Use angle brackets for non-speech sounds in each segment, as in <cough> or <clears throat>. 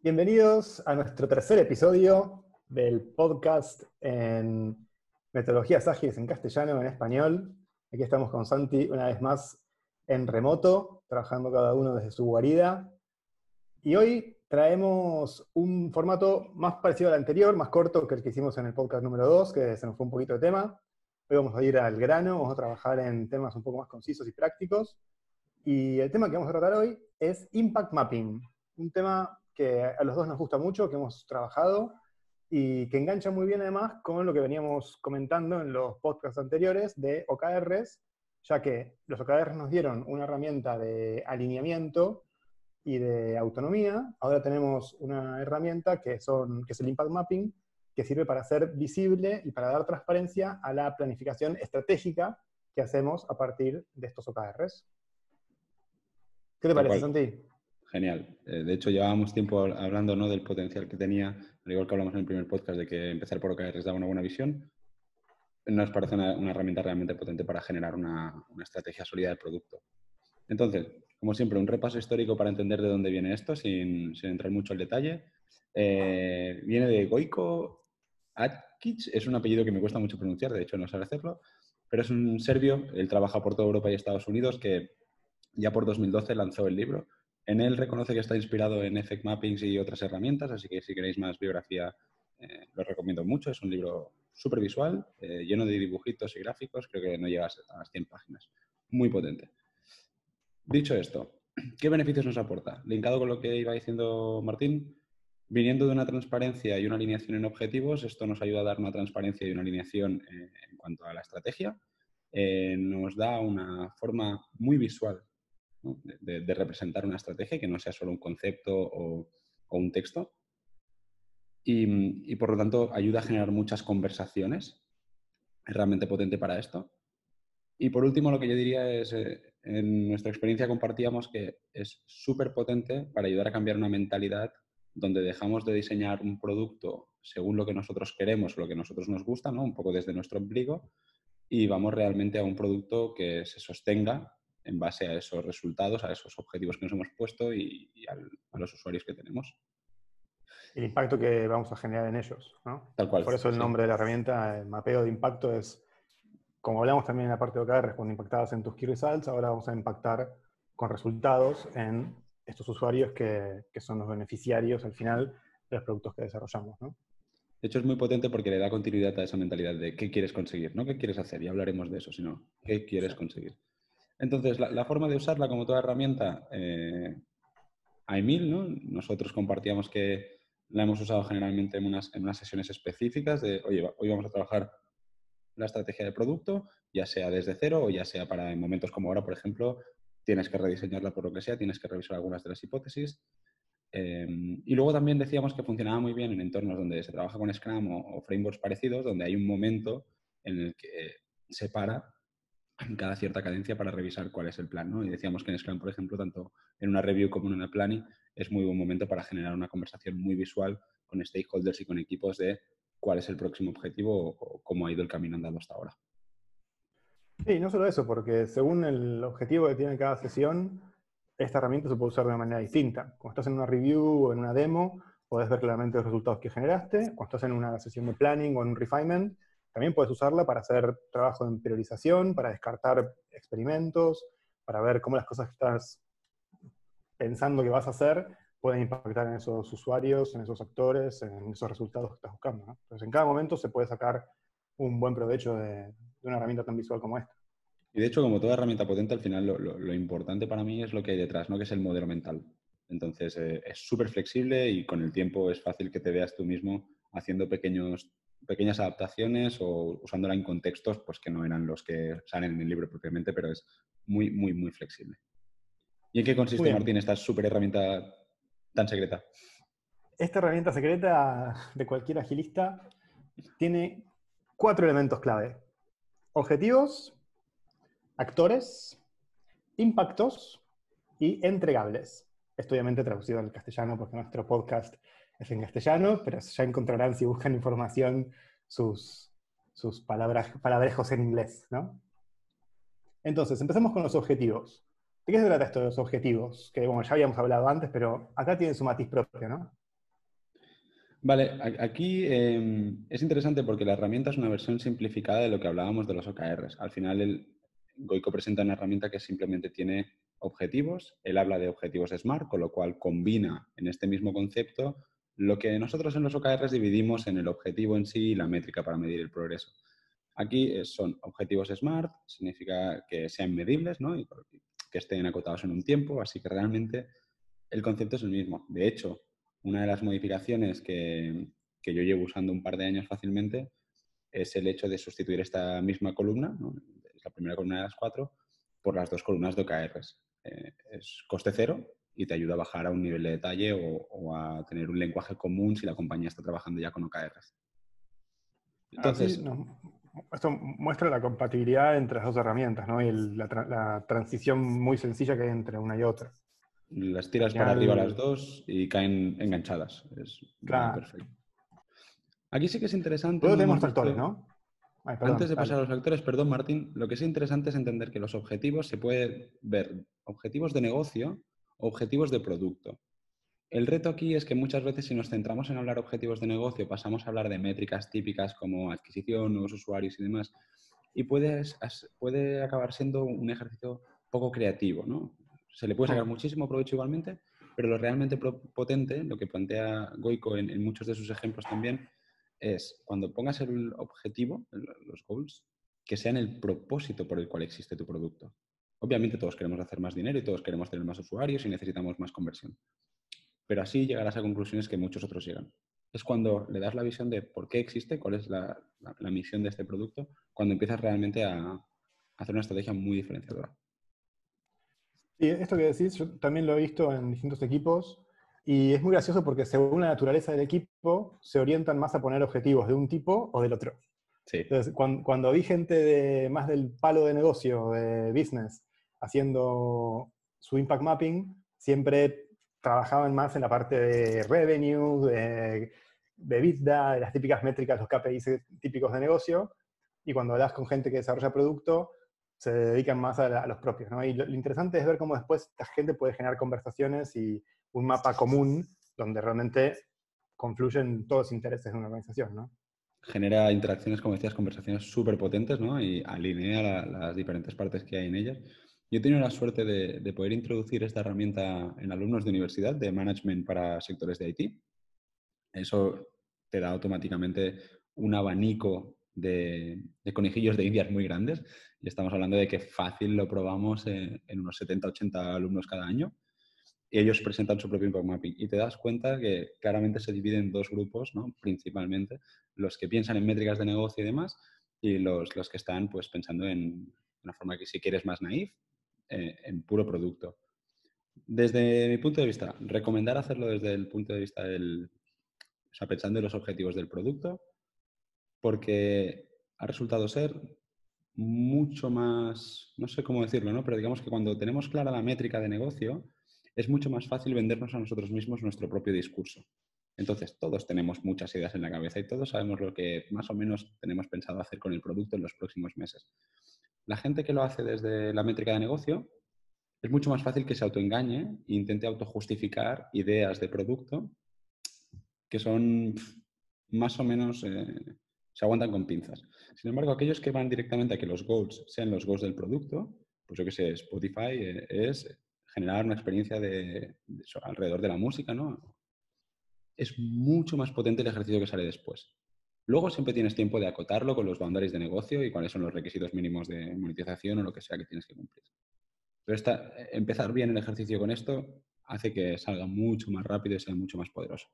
Bienvenidos a nuestro tercer episodio del podcast en metodologías ágiles en castellano, en español. Aquí estamos con Santi una vez más en remoto, trabajando cada uno desde su guarida. Y hoy traemos un formato más parecido al anterior, más corto que el que hicimos en el podcast número 2, que se nos fue un poquito de tema. Hoy vamos a ir al grano, vamos a trabajar en temas un poco más concisos y prácticos. Y el tema que vamos a tratar hoy es Impact Mapping, un tema que a los dos nos gusta mucho, que hemos trabajado y que engancha muy bien además con lo que veníamos comentando en los podcasts anteriores de OKRs, ya que los OKRs nos dieron una herramienta de alineamiento y de autonomía, ahora tenemos una herramienta que, son, que es el Impact Mapping, que sirve para hacer visible y para dar transparencia a la planificación estratégica que hacemos a partir de estos OKRs. ¿Qué te parece, Santi? Genial. Eh, de hecho, llevábamos tiempo hablando ¿no? del potencial que tenía, al igual que hablamos en el primer podcast de que empezar por OKRs daba una buena visión. Nos parece una, herramienta realmente potente para generar una, estrategia sólida del producto. Entonces, como siempre, un repaso histórico para entender de dónde viene esto, sin, entrar mucho al detalle. Eh, viene de Goiko Atkic, es un apellido que me cuesta mucho pronunciar, de hecho no sé hacerlo, pero es un serbio, él trabaja por toda Europa y Estados Unidos, que ya por 2012 lanzó el libro en él reconoce que está inspirado en Effect Mappings y otras herramientas, así que si queréis más biografía, eh, lo recomiendo mucho. Es un libro súper visual, eh, lleno de dibujitos y gráficos, creo que no llega a las 100 páginas. Muy potente. Dicho esto, <clears throat> ¿qué beneficios nos aporta? Linkado con lo que iba diciendo Martín, viniendo de una transparencia y una alineación en objetivos, esto nos ayuda a dar una transparencia y una alineación eh, en cuanto a la estrategia. nos da una forma muy visual de, representar una estrategia que no sea solo un concepto o, un texto. Y, por lo tanto ayuda a generar muchas conversaciones. Es realmente potente para esto. Y por último, lo que yo diría es, eh, en nuestra experiencia compartíamos que es súper potente para ayudar a cambiar una mentalidad donde dejamos de diseñar un producto según lo que nosotros queremos o lo que nosotros nos gusta, ¿no? un poco desde nuestro ombligo, y vamos realmente a un producto que se sostenga en base a esos resultados, a esos objetivos que nos hemos puesto y, a los usuarios que tenemos. El impacto que vamos a generar en ellos. ¿no? Tal cual. Por eso el nombre de la herramienta, el mapeo de impacto, es, como hablamos también en la parte de OKR, cuando impactabas en tus key results, ahora vamos a impactar con resultados en estos usuarios que, que son los beneficiarios al final de los productos que desarrollamos. ¿no? De hecho, es muy potente porque le da continuidad a esa mentalidad de qué quieres conseguir, no qué quieres hacer, y hablaremos de eso, sino qué quieres conseguir. Entonces, la, forma de usarla como toda herramienta, eh, hay mil, ¿no? Nosotros compartíamos que la hemos usado generalmente en unas, en unas sesiones específicas de, oye, hoy vamos a trabajar la estrategia de producto, ya sea desde cero o ya sea para en momentos como ahora, por ejemplo, tienes que rediseñarla por lo que sea, tienes que revisar algunas de las hipótesis. Em, y luego también decíamos que funcionaba muy bien en entornos donde se trabaja con Scrum o, o frameworks parecidos, donde hay un momento en el que se para cada cierta cadencia para revisar cuál es el plan. ¿no? Y decíamos que en Scrum, por ejemplo, tanto en una review como en una planning, es muy buen momento para generar una conversación muy visual con stakeholders y con equipos de cuál es el próximo objetivo o, cómo ha ido el camino andando hasta ahora. Sí, no solo eso, porque según el objetivo que tiene cada sesión, esta herramienta se puede usar de una manera distinta. Cuando estás en una review o en una demo, puedes ver claramente los resultados que generaste. Cuando estás en una sesión de planning o en un refinement, también puedes usarla para hacer trabajo en priorización, para descartar experimentos, para ver cómo las cosas que estás pensando que vas a hacer pueden impactar en esos usuarios, en esos actores, en esos resultados que estás buscando. Entonces, en cada momento se puede sacar un buen provecho de, una herramienta tan visual como esta. Y de hecho, como toda herramienta potente, al final lo, importante para mí es lo que hay detrás, ¿no? que es el modelo mental. Entonces, eh, es súper flexible y con el tiempo es fácil que te veas tú mismo haciendo pequeños pequeñas adaptaciones o usándola en contextos pues, que no eran los que salen en el libro propiamente, pero es muy, muy, muy flexible. ¿Y en qué consiste, Martín, esta súper herramienta tan secreta? Esta herramienta secreta de cualquier agilista tiene cuatro elementos clave. Objetivos, actores, impactos y entregables. Esto obviamente traducido al castellano porque nuestro podcast es en castellano, pero ya encontrarán si buscan información sus, sus palabras, palabrejos en inglés, ¿no? Entonces, empecemos con los objetivos. ¿De qué se trata esto de los objetivos? Que, bueno, ya habíamos hablado antes, pero acá tiene su matiz propio, ¿no? Vale, aquí em, es interesante porque la herramienta es una versión simplificada de lo que hablábamos de los OKRs. Al final, el Goico presenta una herramienta que simplemente tiene objetivos. Él habla de objetivos SMART, con lo cual combina en este mismo concepto lo que nosotros en los OKRs dividimos en el objetivo en sí y la métrica para medir el progreso. Aquí eh, son objetivos SMART, significa que sean medibles ¿no? y que estén acotados en un tiempo, así que realmente el concepto es el mismo. De hecho, una de las modificaciones que, yo llevo usando un par de años fácilmente es el hecho de sustituir esta misma columna, la primera columna de las cuatro, por las dos columnas de OKRs. Eh, es coste cero y te ayuda a bajar a un nivel de detalle o, a tener un lenguaje común si la compañía está trabajando ya con OKRs. Entonces, esto muestra la compatibilidad entre las dos herramientas ¿no? y la, la, transición muy sencilla que hay entre una y otra. Las tiras para arriba las dos y caen enganchadas. Es perfecto. Aquí sí que es interesante. Todos tenemos factores, ¿no? Antes de pasar a los factores, perdón, Martín, lo que es interesante es entender que los objetivos se pueden ver objetivos de negocio objetivos de producto. El reto aquí es que muchas veces si nos centramos en hablar objetivos de negocio, pasamos a hablar de métricas típicas como adquisición, nuevos usuarios y demás, y puede, puede acabar siendo un ejercicio poco creativo, ¿no? Se le puede sacar muchísimo provecho igualmente, pero lo realmente potente, lo que plantea Goico en, muchos de sus ejemplos también, es cuando pongas el objetivo, los goals, que sean el propósito por el cual existe tu producto. Obviamente todos queremos hacer más dinero y todos queremos tener más usuarios y necesitamos más conversión. Pero así llegarás a conclusiones que muchos otros llegan. Es cuando le das la visión de por qué existe, cuál es la, misión de este producto, cuando empiezas realmente a hacer una estrategia muy diferenciadora. Sí, esto que decís, yo también lo he visto en distintos equipos y es muy gracioso porque según la naturaleza del equipo se orientan más a poner objetivos de un tipo o del otro. Sí. Entonces, cuando, vi gente de, más del palo de negocio, de business, haciendo su impact mapping, siempre trabajaban más en la parte de revenue, de, de de las típicas métricas, los KPIs típicos de negocio. Y cuando hablas con gente que desarrolla producto, se dedican más a, los propios. ¿no? Y lo, interesante es ver cómo después esta gente puede generar conversaciones y un mapa común donde realmente confluyen todos los intereses de una organización. ¿no? Genera interacciones, como decías, conversaciones súper potentes ¿no? y alinea las diferentes partes que hay en ellas. Yo he tenido la suerte de, de, poder introducir esta herramienta en alumnos de universidad de management para sectores de IT. Eso te da automáticamente un abanico de, conejillos de indias muy grandes y estamos hablando de que fácil lo probamos en, unos 70-80 alumnos cada año y ellos presentan su propio impact mapping y te das cuenta que claramente se dividen en dos grupos, ¿no? principalmente los que piensan en métricas de negocio y demás y los, los que están pues pensando en una forma que si quieres más naif, eh, en puro producto. Desde mi punto de vista, recomendar hacerlo desde el punto de vista del, o sea, pensando en los objetivos del producto, porque ha resultado ser mucho más, no sé cómo decirlo, ¿no? pero digamos que cuando tenemos clara la métrica de negocio, es mucho más fácil vendernos a nosotros mismos nuestro propio discurso. Entonces, todos tenemos muchas ideas en la cabeza y todos sabemos lo que más o menos tenemos pensado hacer con el producto en los próximos meses. La gente que lo hace desde la métrica de negocio es mucho más fácil que se autoengañe e intente autojustificar ideas de producto que son más o menos eh, se aguantan con pinzas. Sin embargo, aquellos que van directamente a que los goals sean los goals del producto, pues yo que sé, Spotify eh, es generar una experiencia de, alrededor de la música, ¿no? Es mucho más potente el ejercicio que sale después. Luego siempre tienes tiempo de acotarlo con los boundaries de negocio y cuáles son los requisitos mínimos de monetización o lo que sea que tienes que cumplir. Pero empezar bien el ejercicio con esto hace que salga mucho más rápido y sea mucho más poderoso.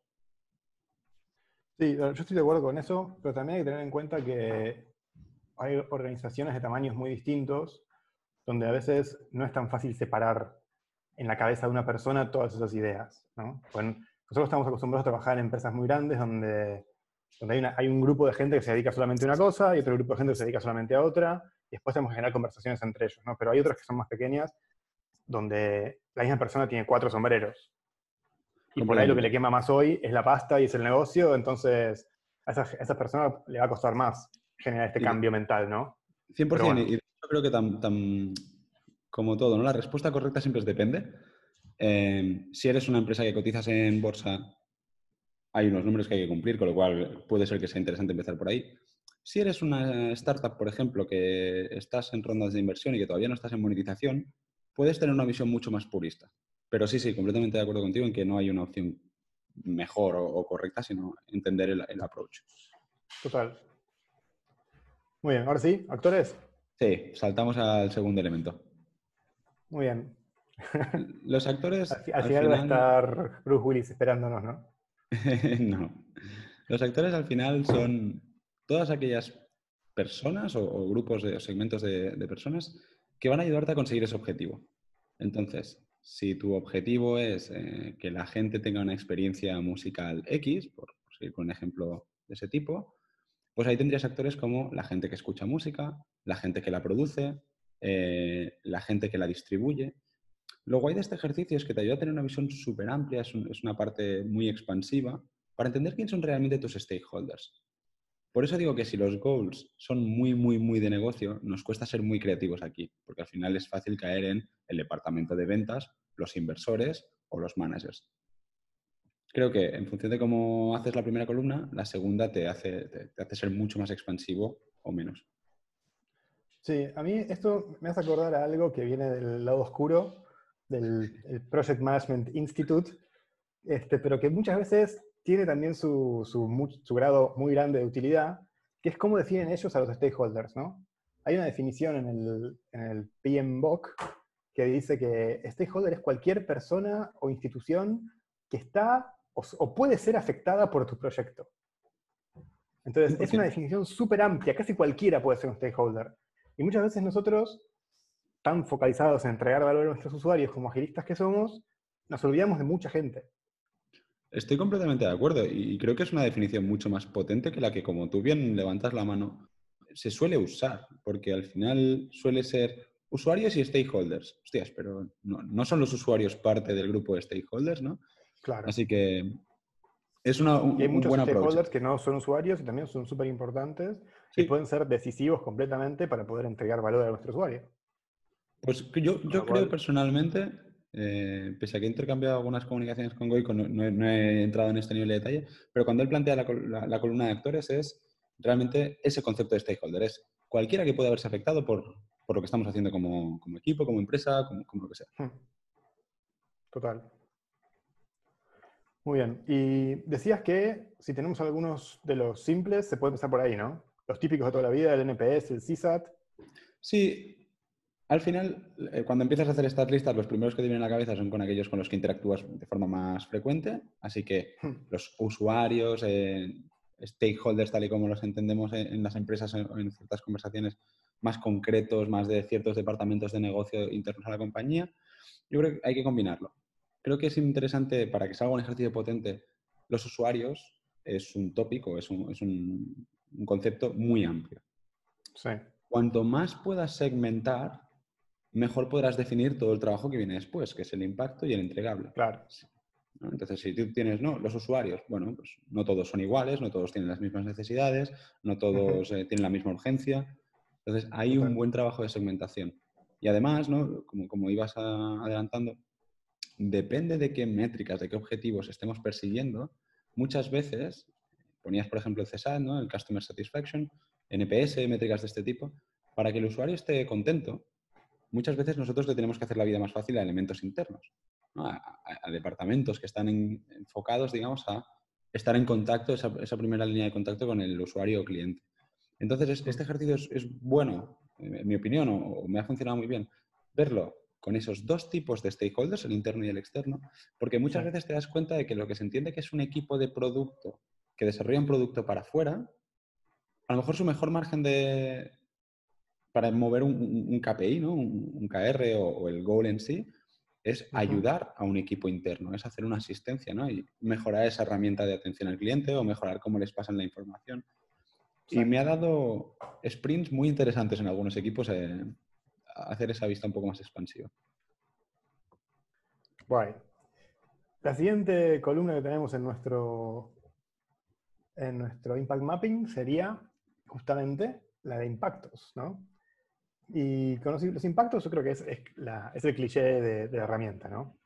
Sí, yo estoy de acuerdo con eso, pero también hay que tener en cuenta que hay organizaciones de tamaños muy distintos, donde a veces no es tan fácil separar en la cabeza de una persona todas esas ideas. ¿no? nosotros estamos acostumbrados a trabajar en empresas muy grandes donde, donde hay, hay, un grupo de gente que se dedica solamente a una cosa y otro grupo de gente que se dedica solamente a otra, y después tenemos que generar conversaciones entre ellos. ¿no? Pero hay otras que son más pequeñas, donde la misma persona tiene cuatro sombreros. Y por ahí lo que le quema más hoy es la pasta y es el negocio, entonces a esas, a personas le va a costar más generar este cambio mental, ¿no? 100%, y yo creo que tan, tan, como todo, ¿no? La respuesta correcta siempre es depende. Eh, si eres una empresa que cotizas en bolsa hay unos números que hay que cumplir, con lo cual puede ser que sea interesante empezar por ahí. Si eres una startup, por ejemplo, que estás en rondas de inversión y que todavía no estás en monetización, puedes tener una visión mucho más purista. Pero sí, sí, completamente de acuerdo contigo en que no hay una opción mejor o, correcta, sino entender el, el, approach. Total. Muy bien, ahora sí, actores. Sí, saltamos al segundo elemento. Muy bien. Los actores. al, final, va a estar Bruce Willis esperándonos, ¿no? <laughs> no. Los actores al final son todas aquellas personas o, grupos de, o segmentos de, personas que van a ayudarte a conseguir ese objetivo. Entonces, si tu objetivo es eh, que la gente tenga una experiencia musical X, por, seguir con un ejemplo de ese tipo, pues ahí tendrías actores como la gente que escucha música, la gente que la produce, eh, la gente que la distribuye. Lo guay de este ejercicio es que te ayuda a tener una visión súper amplia, es, una parte muy expansiva, para entender quién son realmente tus stakeholders. Por eso digo que si los goals son muy, muy, muy de negocio, nos cuesta ser muy creativos aquí, porque al final es fácil caer en el departamento de ventas, los inversores o los managers. Creo que en función de cómo haces la primera columna, la segunda te hace, te hace ser mucho más expansivo o menos. Sí, a mí esto me hace acordar a algo que viene del lado oscuro del Project Management Institute, este, pero que muchas veces tiene también su, su, grado muy grande de utilidad, que es cómo definen ellos a los stakeholders, ¿no? Hay una definición en el, en el PMBOK que dice que stakeholder es cualquier persona o institución que está o, puede ser afectada por tu proyecto. Entonces, es una definición súper amplia, casi cualquiera puede ser un stakeholder. Y muchas veces nosotros tan focalizados en entregar valor a nuestros usuarios como agilistas que somos, nos olvidamos de mucha gente. Estoy completamente de acuerdo y creo que es una definición mucho más potente que la que, como tú bien levantas la mano, se suele usar, porque al final suele ser usuarios y stakeholders. Hostias, pero no, son los usuarios parte del grupo de stakeholders, ¿no? Claro. Así que es una, y hay muchos stakeholders que no son usuarios y también son súper importantes y pueden ser decisivos completamente para poder entregar valor a nuestro usuario. Pues yo, yo creo personalmente, eh, pese a que he intercambiado algunas comunicaciones con Goico, no, he entrado en este nivel de detalle, pero cuando él plantea la, columna de actores es realmente ese concepto de stakeholder, es cualquiera que pueda haberse afectado por, lo que estamos haciendo como, equipo, como empresa, como, lo que sea. Hmm. Total. Muy bien. Y decías que si tenemos algunos de los simples, se puede empezar por ahí, ¿no? Los típicos de toda la vida, el NPS, el CSAT. Sí, al final, eh, cuando empiezas a hacer estas listas, los primeros que te vienen a la cabeza son con aquellos con los que interactúas de forma más frecuente. Así que hmm. los usuarios, eh, stakeholders, tal y como los entendemos en, las empresas o en, ciertas conversaciones más concretos, más de ciertos departamentos de negocio internos a la compañía, yo creo que hay que combinarlo. Creo que es interesante para que salga un ejercicio potente. Los usuarios es un tópico, es un, es un concepto muy amplio. Sí. Cuanto más puedas segmentar, mejor podrás definir todo el trabajo que viene después, que es el impacto y el entregable. Claro. Entonces, si tú tienes ¿no? los usuarios, bueno, pues no todos son iguales, no todos tienen las mismas necesidades, no todos eh, tienen la misma urgencia. Entonces, hay un buen trabajo de segmentación. Y además, ¿no? como, como ibas adelantando, depende de qué métricas, de qué objetivos estemos persiguiendo, muchas veces, ponías por ejemplo el CSAT, ¿no? el Customer Satisfaction, NPS, métricas de este tipo, para que el usuario esté contento, muchas veces nosotros le tenemos que hacer la vida más fácil a elementos internos, a, departamentos que están enfocados, digamos, a estar en contacto, esa, esa, primera línea de contacto con el usuario o cliente. Entonces, este ejercicio es, bueno, en mi opinión, o, me ha funcionado muy bien, verlo con esos dos tipos de stakeholders, el interno y el externo, porque muchas veces te das cuenta de que lo que se entiende que es un equipo de producto que desarrolla un producto para afuera, a lo mejor su mejor margen de, para mover un, KPI, ¿no? un, KR o, el goal en sí, es ayudar a un equipo interno, es hacer una asistencia ¿no? y mejorar esa herramienta de atención al cliente o mejorar cómo les pasan la información. Y me ha dado sprints muy interesantes en algunos equipos eh, hacer esa vista un poco más expansiva. Guay. La siguiente columna que tenemos en nuestro, en nuestro Impact Mapping sería justamente la de impactos, ¿no? Y con los, impactos yo creo que es, el cliché de, la herramienta, ¿no?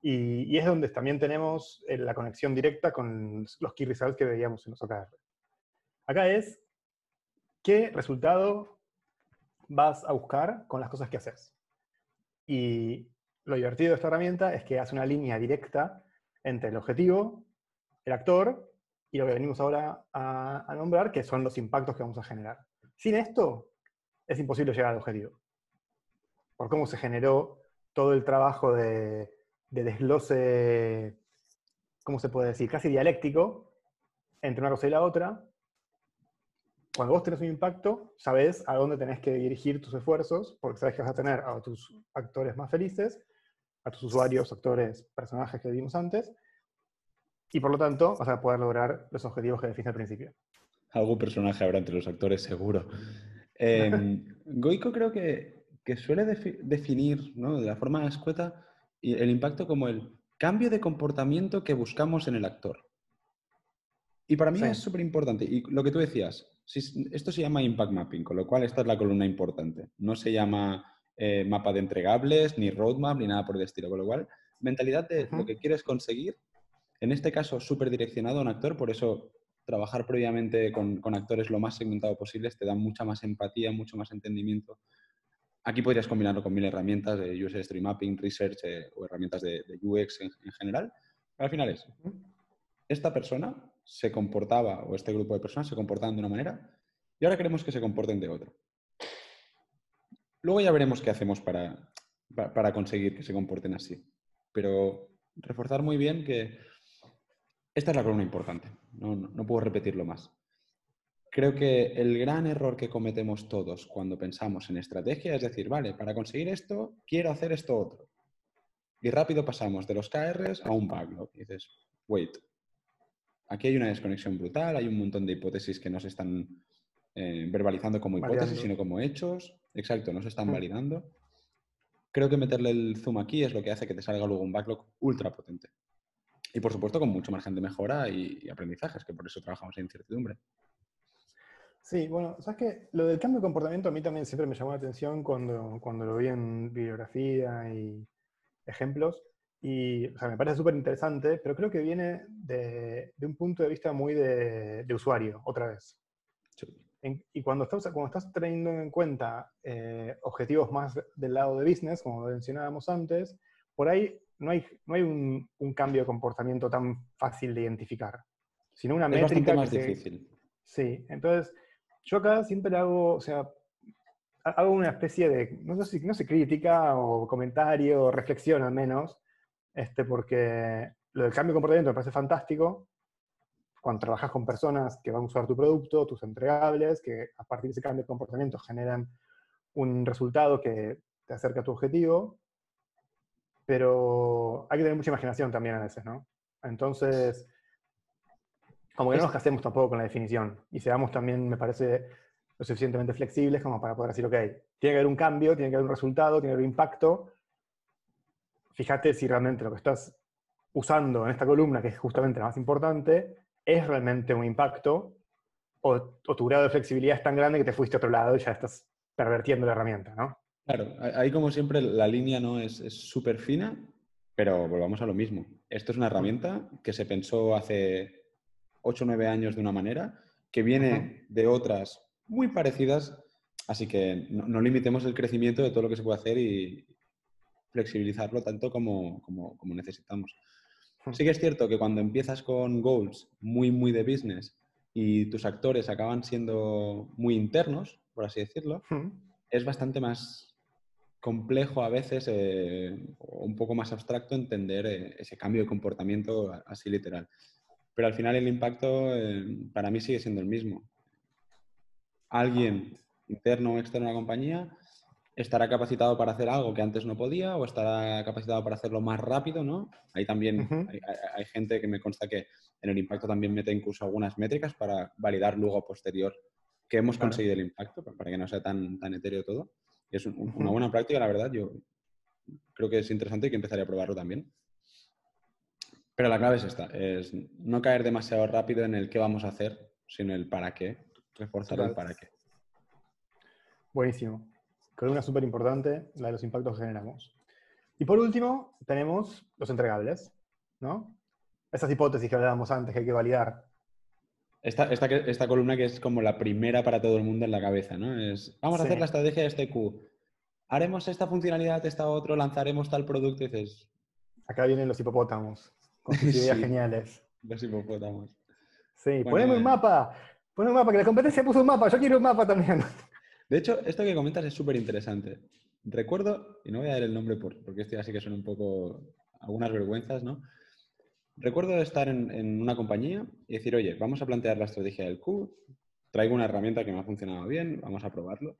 Y, es donde también tenemos eh, la conexión directa con los key results que veíamos en los OKR. Acá es qué resultado vas a buscar con las cosas que haces. Y lo divertido de esta herramienta es que hace una línea directa entre el objetivo, el actor y lo que venimos ahora a, nombrar, que son los impactos que vamos a generar. Sin esto, es imposible llegar al objetivo. Por cómo se generó todo el trabajo de, de desglose, ¿cómo se puede decir? Casi dialéctico entre una cosa y la otra. Cuando vos tenés un impacto, sabés a dónde tenés que dirigir tus esfuerzos, porque sabés que vas a tener a tus actores más felices, a tus usuarios, actores, personajes que vimos antes, y por lo tanto vas a poder lograr los objetivos que defines al principio. Algún personaje habrá entre los actores, seguro. Em, Goico creo que, que suele definir ¿no? de la forma escueta el impacto como el cambio de comportamiento que buscamos en el actor. Y para mí es súper importante. Y lo que tú decías, esto se llama impact mapping, con lo cual esta es la columna importante. No se llama eh, mapa de entregables, ni roadmap, ni nada por el estilo. Con lo cual, mentalidad de lo que quieres conseguir, en este caso súper direccionado a un actor, por eso trabajar previamente con, con, actores lo más segmentado posible te da mucha más empatía, mucho más entendimiento Aquí podrías combinarlo con mil herramientas de User Stream Mapping, Research eh, o herramientas de, UX en, general. al final es, esta persona se comportaba, o este grupo de personas se comportaban de una manera, y ahora queremos que se comporten de otra. Luego ya veremos qué hacemos para, para conseguir que se comporten así. Pero reforzar muy bien que esta es la columna importante. No, no, puedo repetirlo más. Creo que el gran error que cometemos todos cuando pensamos en estrategia es decir, vale, para conseguir esto, quiero hacer esto otro. Y rápido pasamos de los KRs a un backlog. Y dices, wait, aquí hay una desconexión brutal, hay un montón de hipótesis que no se están eh, verbalizando como hipótesis, sino como hechos. Exacto, no se están validando. Creo que meterle el zoom aquí es lo que hace que te salga luego un backlog ultra potente. Y por supuesto con mucho margen de mejora y, y aprendizajes, que por eso trabajamos en incertidumbre. Sí, bueno, sabes que lo del cambio de comportamiento a mí también siempre me llamó la atención cuando, cuando lo vi en bibliografía y ejemplos. Y o sea, me parece súper interesante, pero creo que viene de, de, un punto de vista muy de, de usuario, otra vez. y cuando estás, cuando estás teniendo en cuenta eh, objetivos más del lado de business, como mencionábamos antes, por ahí no hay, no hay un, un cambio de comportamiento tan fácil de identificar, sino una es métrica. más difícil. Sí, entonces yo acá siempre hago, o sea, hago una especie de, no sé si no sé, crítica o comentario, o reflexión al menos, este, porque lo del cambio de comportamiento me parece fantástico. Cuando trabajas con personas que van a usar tu producto, tus entregables, que a partir de ese cambio de comportamiento generan un resultado que te acerca a tu objetivo, pero hay que tener mucha imaginación también a veces, ¿no? Entonces, como que no nos casemos tampoco con la definición y seamos también, me parece, lo suficientemente flexibles como para poder decir, ok, tiene que haber un cambio, tiene que haber un resultado, tiene que haber un impacto. Fíjate si realmente lo que estás usando en esta columna, que es justamente la más importante, es realmente un impacto o, tu grado de flexibilidad es tan grande que te fuiste a otro lado y ya estás pervertiendo la herramienta, ¿no? Claro, ahí como siempre la línea no es súper fina, pero volvamos a lo mismo. Esto es una herramienta que se pensó hace 8 o 9 años de una manera, que viene de otras muy parecidas, así que no, limitemos el crecimiento de todo lo que se puede hacer y flexibilizarlo tanto como, como, necesitamos. Sí que es cierto que cuando empiezas con goals muy, muy de business y tus actores acaban siendo muy internos, por así decirlo, es bastante más complejo a veces eh, o un poco más abstracto entender eh, ese cambio de comportamiento así literal pero al final el impacto eh, para mí sigue siendo el mismo. Alguien interno o externo a la compañía estará capacitado para hacer algo que antes no podía o estará capacitado para hacerlo más rápido, ¿no? Ahí también hay, gente que me consta que en el impacto también mete incluso algunas métricas para validar luego posterior que hemos conseguido el impacto, para que no sea tan, tan etéreo todo. Es una buena práctica, la verdad. Yo creo que es interesante y que empezaría a probarlo también. Pero la clave es esta, es no caer demasiado rápido en el qué vamos a hacer, sino el para qué, reforzar el para qué. Buenísimo. Columna súper importante, la de los impactos que generamos. Y por último, tenemos los entregables, ¿no? Esas hipótesis que hablábamos antes que hay que validar. Esta, esta, esta columna que es como la primera para todo el mundo en la cabeza, ¿no? Es, vamos a hacer la estrategia de este Q. Haremos esta funcionalidad, esta otro, lanzaremos tal producto y dices... Acá vienen los hipopótamos, con sus <laughs> ideas geniales. Los hipopótamos. Sí, ponemos un mapa, ponemos un mapa, que la competencia puso un mapa, yo quiero un mapa también. De hecho, esto que comentas es súper interesante. Recuerdo, y no voy a dar el nombre porque esto así que son un poco algunas vergüenzas, ¿no? Recuerdo estar en, una compañía y decir, oye, vamos a plantear la estrategia del Q, traigo una herramienta que me ha funcionado bien, vamos a probarlo.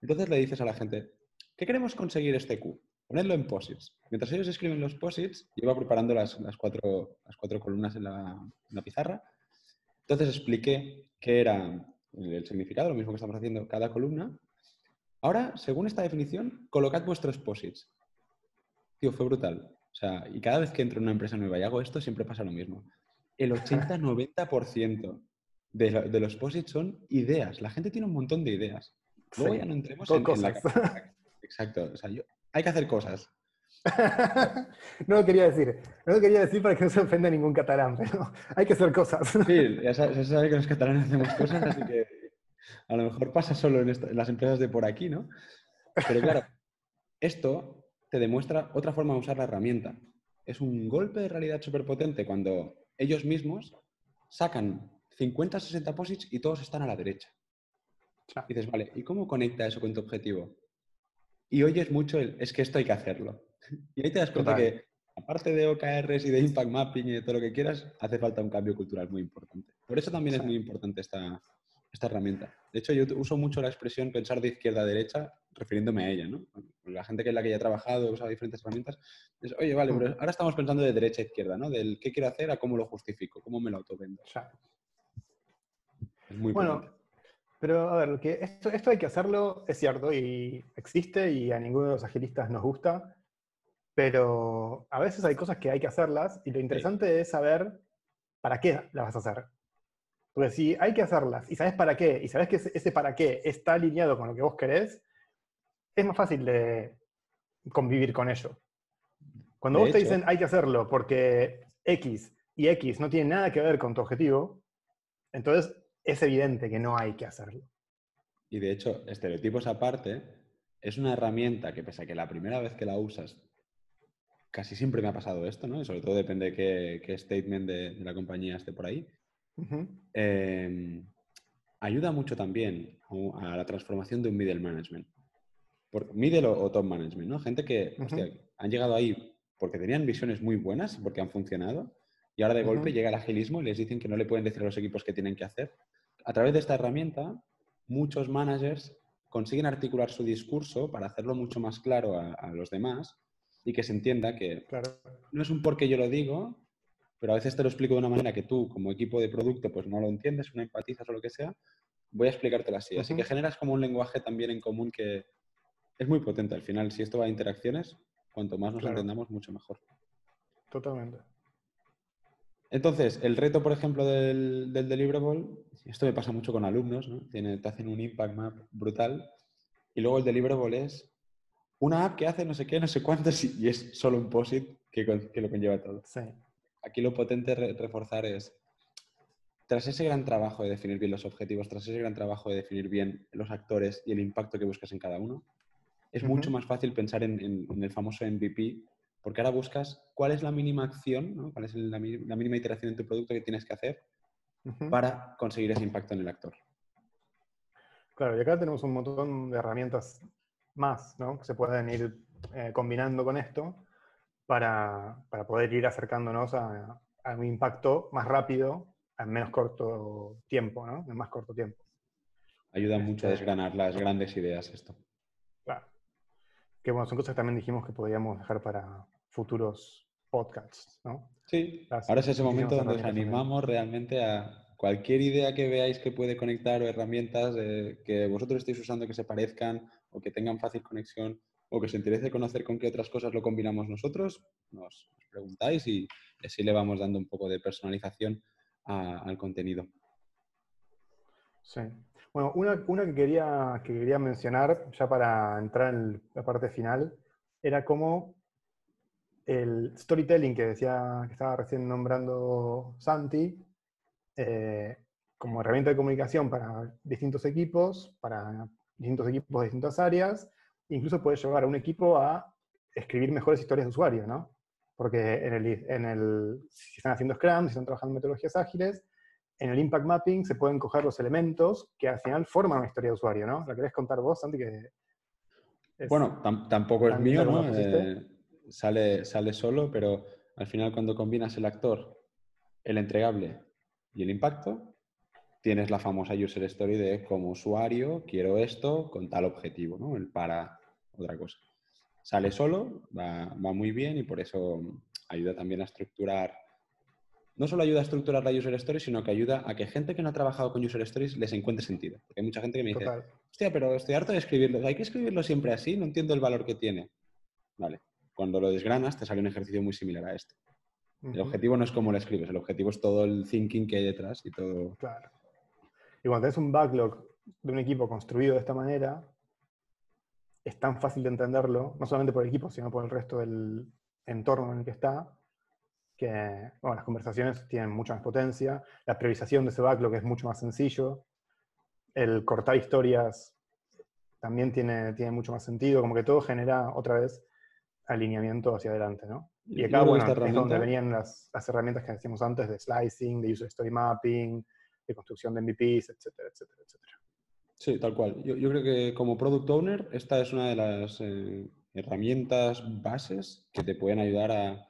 Entonces le dices a la gente, ¿qué queremos conseguir este Q? Ponedlo en posits. Mientras ellos escriben los posits, yo iba preparando las, cuatro, columnas en la, en la pizarra. Entonces expliqué qué era el significado, lo mismo que estamos haciendo cada columna. Ahora, según esta definición, colocad vuestros posits. Tío, fue brutal. O sea, y cada vez que entro en una empresa nueva y hago esto, siempre pasa lo mismo. El 80-90% de, de, los posits son ideas. La gente tiene un montón de ideas. Luego ya no entremos en, cosas. Exacto. O sea, hay que hacer cosas. <laughs> no lo quería decir. No lo quería decir para que no se ofenda ningún catalán, pero hay que hacer cosas. sí, ya se sabe que los catalanes hacemos cosas, así que a lo mejor pasa solo en, en las empresas de por aquí, ¿no? Pero claro, esto te demuestra otra forma de usar la herramienta. Es un golpe de realidad súper potente cuando ellos mismos sacan 50, 60 posits y todos están a la derecha. Y dices, vale, ¿y cómo conecta eso con tu objetivo? Y oyes mucho el, es que esto hay que hacerlo. <laughs> Y ahí te das cuenta que, aparte de OKRs y de Impact Mapping y de todo lo que quieras, hace falta un cambio cultural muy importante. Por eso también es muy importante esta, esta herramienta. De hecho, yo uso mucho la expresión pensar de izquierda a derecha refiriéndome a ella, ¿no? La gente que es la que ya ha trabajado, usa diferentes herramientas, es, oye, vale, pero ahora estamos pensando de derecha a izquierda, ¿no? Del qué quiero hacer a cómo lo justifico, cómo me lo autovendo. Es muy bueno. Pero a ver, que esto, esto hay que hacerlo, es cierto, y existe y a ninguno de los agilistas nos gusta, pero a veces hay cosas que hay que hacerlas y lo interesante es saber para qué las vas a hacer. Porque si hay que hacerlas y sabes para qué, y sabes que ese para qué está alineado con lo que vos querés, es más fácil de convivir con ello. Cuando vos te dicen hay que hacerlo porque X y X no tienen nada que ver con tu objetivo, entonces es evidente que no hay que hacerlo. Y de hecho, estereotipos aparte, es una herramienta que pese a que la primera vez que la usas, casi siempre me ha pasado esto, ¿no? Y sobre todo depende de qué, statement de, la compañía esté por ahí. Em, ayuda mucho también a la transformación de un middle management. Por, middle o, top management, ¿no? Gente que han llegado ahí porque tenían visiones muy buenas, porque han funcionado, y ahora de golpe llega el agilismo y les dicen que no le pueden decir a los equipos qué tienen que hacer. A través de esta herramienta, muchos managers consiguen articular su discurso para hacerlo mucho más claro a, los demás y que se entienda que no es un porque yo lo digo, pero a veces te lo explico de una manera que tú, como equipo de producto, pues no lo entiendes, no empatizas o lo que sea, voy a explicártelo así. Así que generas como un lenguaje también en común que es muy potente al final. Si esto va a interacciones, cuanto más nos entendamos, mucho mejor. Totalmente. Entonces, el reto, por ejemplo, del, del deliverable, esto me pasa mucho con alumnos, ¿no? te hacen un impact map brutal y luego el deliverable es una app que hace no sé qué, no sé cuántos y es solo un POSIT que, que lo conlleva todo. Sí aquí lo potente reforzar es, tras ese gran trabajo de definir bien los objetivos, tras ese gran trabajo de definir bien los actores y el impacto que buscas en cada uno, es mucho más fácil pensar en, el famoso MVP, porque ahora buscas cuál es la mínima acción, cuál es la, mínima iteración en tu producto que tienes que hacer para conseguir ese impacto en el actor. Claro, y acá tenemos un montón de herramientas más ¿no? que se pueden ir eh, combinando con esto para, poder ir acercándonos a, un impacto más rápido en menos corto tiempo, ¿no? En más corto tiempo. Ayuda mucho a este desgranar las grandes ideas esto. Claro. Que bueno, son cosas que también dijimos que podíamos dejar para futuros podcasts, ¿no? Sí, ahora es ese momento donde os animamos realmente a cualquier idea que veáis que puede conectar o herramientas eh, que vosotros estéis usando que se parezcan o que tengan fácil conexión, o que os interese conocer con qué otras cosas lo combinamos nosotros, nos, preguntáis y así le vamos dando un poco de personalización al contenido. Sí. Bueno, una, que, quería, que quería mencionar, ya para entrar en la parte final, era cómo el storytelling que decía que estaba recién nombrando Santi, eh, como herramienta de comunicación para distintos equipos, para distintos equipos de distintas áreas, incluso puede llevar a un equipo a escribir mejores historias de usuario, ¿no? Porque en el, en el, si están haciendo Scrum, si están trabajando en metodologías ágiles, en el Impact Mapping se pueden coger los elementos que al final forman una historia de usuario, ¿no? ¿La querés contar vos, Santi? Que bueno, tampoco es mío, ¿no? Eh, sale, sale solo, pero al final cuando combinas el actor, el entregable y el impacto, tienes la famosa user story de como usuario quiero esto con tal objetivo, ¿no? El para otra cosa. Sale solo, va, va muy bien y por eso ayuda también a estructurar no solo ayuda a estructurar la user story, sino que ayuda a que gente que no ha trabajado con user stories les encuentre sentido. Porque hay mucha gente que me dice, hostia, pero estoy harto de escribirlo. ¿Hay que escribirlo siempre así? No entiendo el valor que tiene. Vale. Cuando lo desgranas, te sale un ejercicio muy similar a este. El objetivo no es cómo lo escribes, el objetivo es todo el thinking que hay detrás y todo. Claro. Y cuando tienes un backlog de un equipo construido de esta manera, es tan fácil de entenderlo, no solamente por el equipo, sino por el resto del entorno en el que está, que bueno, las conversaciones tienen mucha más potencia, la priorización de ese backlog es mucho más sencillo, el cortar historias también tiene, tiene mucho más sentido, como que todo genera otra vez alineamiento hacia adelante, ¿no? Y acá, bueno, es donde venían las, las, herramientas que decíamos antes de slicing, de user story mapping, de construcción de MVPs, etcétera, etcétera, etcétera. Sí, tal cual. Yo, yo creo que como product owner, esta es una de las eh, herramientas bases que te pueden ayudar a,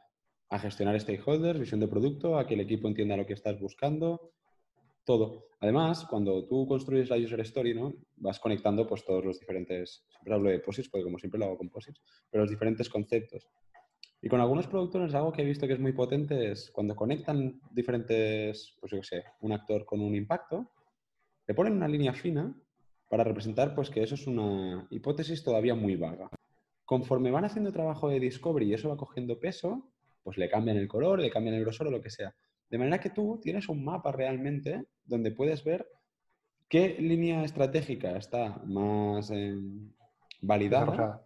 a gestionar stakeholders, visión de producto, a que el equipo entienda lo que estás buscando, todo. Además, cuando tú construyes la user story, ¿no? vas conectando pues, todos los diferentes, siempre hablo de POSITs, porque como siempre lo hago con POSITs, pero los diferentes conceptos. Y con algunos productores algo que he visto que es muy potente es cuando conectan diferentes, pues yo qué sé, un actor con un impacto, le ponen una línea fina para representar pues que eso es una hipótesis todavía muy vaga. Conforme van haciendo trabajo de discovery y eso va cogiendo peso, pues le cambian el color, le cambian el grosor o lo que sea. De manera que tú tienes un mapa realmente donde puedes ver qué línea estratégica está más eh, validada.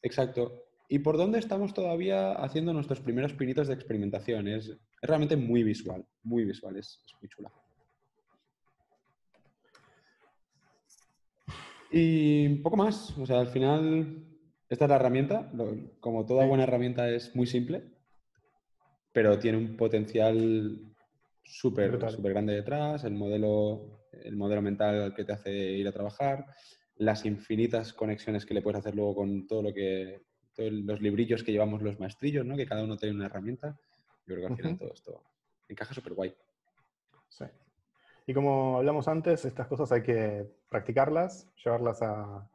Exacto. Y por dónde estamos todavía haciendo nuestros primeros pinitos de experimentación. Es, realmente muy visual, muy visual, es, muy chula. Y poco más. O sea, al final, esta es la herramienta. Como toda buena herramienta es muy simple pero tiene un potencial súper grande detrás, el modelo, el modelo mental que te hace ir a trabajar, las infinitas conexiones que le puedes hacer luego con todo lo que, todos los librillos que llevamos los maestrillos, ¿no? que cada uno tiene una herramienta. Yo creo que al final todo esto encaja súper guay. Sí. Y como hablamos antes, estas cosas hay que practicarlas, llevarlas a,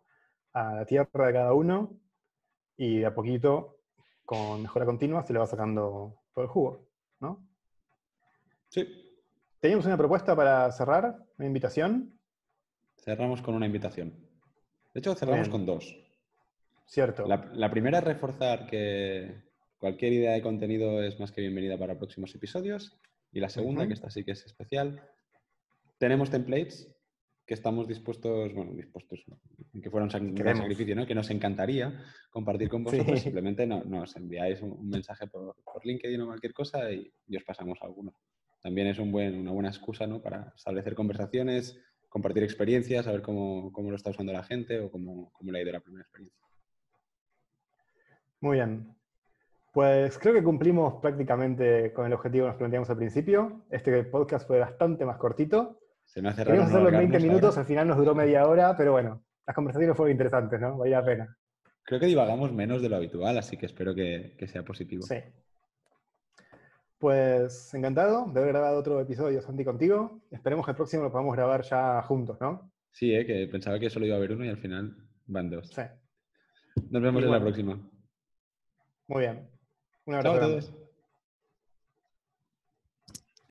a la tierra de cada uno y de a poquito, con mejora continua, se le va sacando por el jugo, ¿no? Sí. ¿Teníamos una propuesta para cerrar? ¿Una invitación? Cerramos con una invitación. De hecho, cerramos con dos. Cierto. La, primera es reforzar que cualquier idea de contenido es más que bienvenida para próximos episodios. Y la segunda, que esta sí que es especial, tenemos templates que estamos dispuestos, bueno, dispuestos, que fuera un, sacrificio, ¿no? Que nos encantaría compartir con vosotros. Simplemente no, nos enviáis un, mensaje por, LinkedIn o cualquier cosa y, os pasamos alguno. También es un buen, una buena excusa, ¿no? Para establecer conversaciones, compartir experiencias, saber cómo, cómo lo está usando la gente o cómo, cómo le ha ido la primera experiencia. Muy bien. Pues creo que cumplimos prácticamente con el objetivo que nos planteamos al principio. Este podcast fue bastante más cortito, se me hace Queríamos hacerlo en 20 minutos, al final nos duró media hora, pero bueno, las conversaciones fueron interesantes, ¿no? Valía la pena. Creo que divagamos menos de lo habitual, así que espero que, sea positivo. Sí. Pues encantado de haber grabado otro episodio, Santi, contigo. Esperemos que el próximo lo podamos grabar ya juntos, ¿no? Sí, ¿eh? que pensaba que solo iba a haber uno y al final van dos. Sí. Nos vemos en la próxima. Muy bien. Un abrazo. Chao a todos.